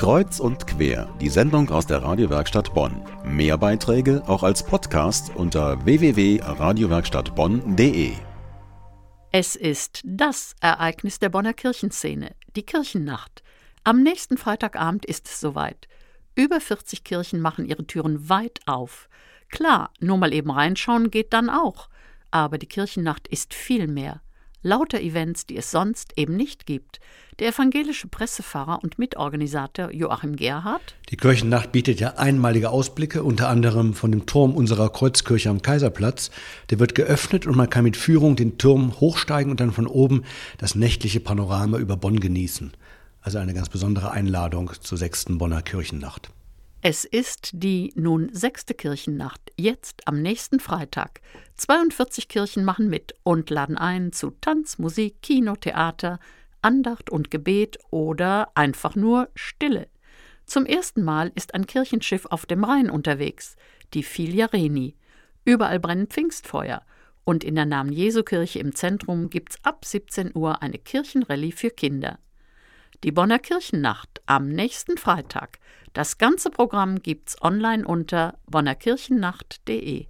Kreuz und quer, die Sendung aus der Radiowerkstatt Bonn. Mehr Beiträge auch als Podcast unter www.radiowerkstattbonn.de. Es ist das Ereignis der Bonner Kirchenszene, die Kirchennacht. Am nächsten Freitagabend ist es soweit. Über 40 Kirchen machen ihre Türen weit auf. Klar, nur mal eben reinschauen geht dann auch. Aber die Kirchennacht ist viel mehr. Lauter Events, die es sonst eben nicht gibt. Der evangelische Pressefahrer und Mitorganisator Joachim Gerhardt. Die Kirchennacht bietet ja einmalige Ausblicke, unter anderem von dem Turm unserer Kreuzkirche am Kaiserplatz. Der wird geöffnet und man kann mit Führung den Turm hochsteigen und dann von oben das nächtliche Panorama über Bonn genießen. Also eine ganz besondere Einladung zur sechsten Bonner Kirchennacht. Es ist die nun sechste Kirchennacht, jetzt am nächsten Freitag. 42 Kirchen machen mit und laden ein zu Tanz, Musik, Kino, Theater, Andacht und Gebet oder einfach nur Stille. Zum ersten Mal ist ein Kirchenschiff auf dem Rhein unterwegs, die Filia Reni. Überall brennen Pfingstfeuer. Und in der Namen Jesu Kirche im Zentrum gibt's ab 17 Uhr eine Kirchenrallye für Kinder. Die Bonner Kirchennacht am nächsten Freitag. Das ganze Programm gibt's online unter bonnerkirchennacht.de.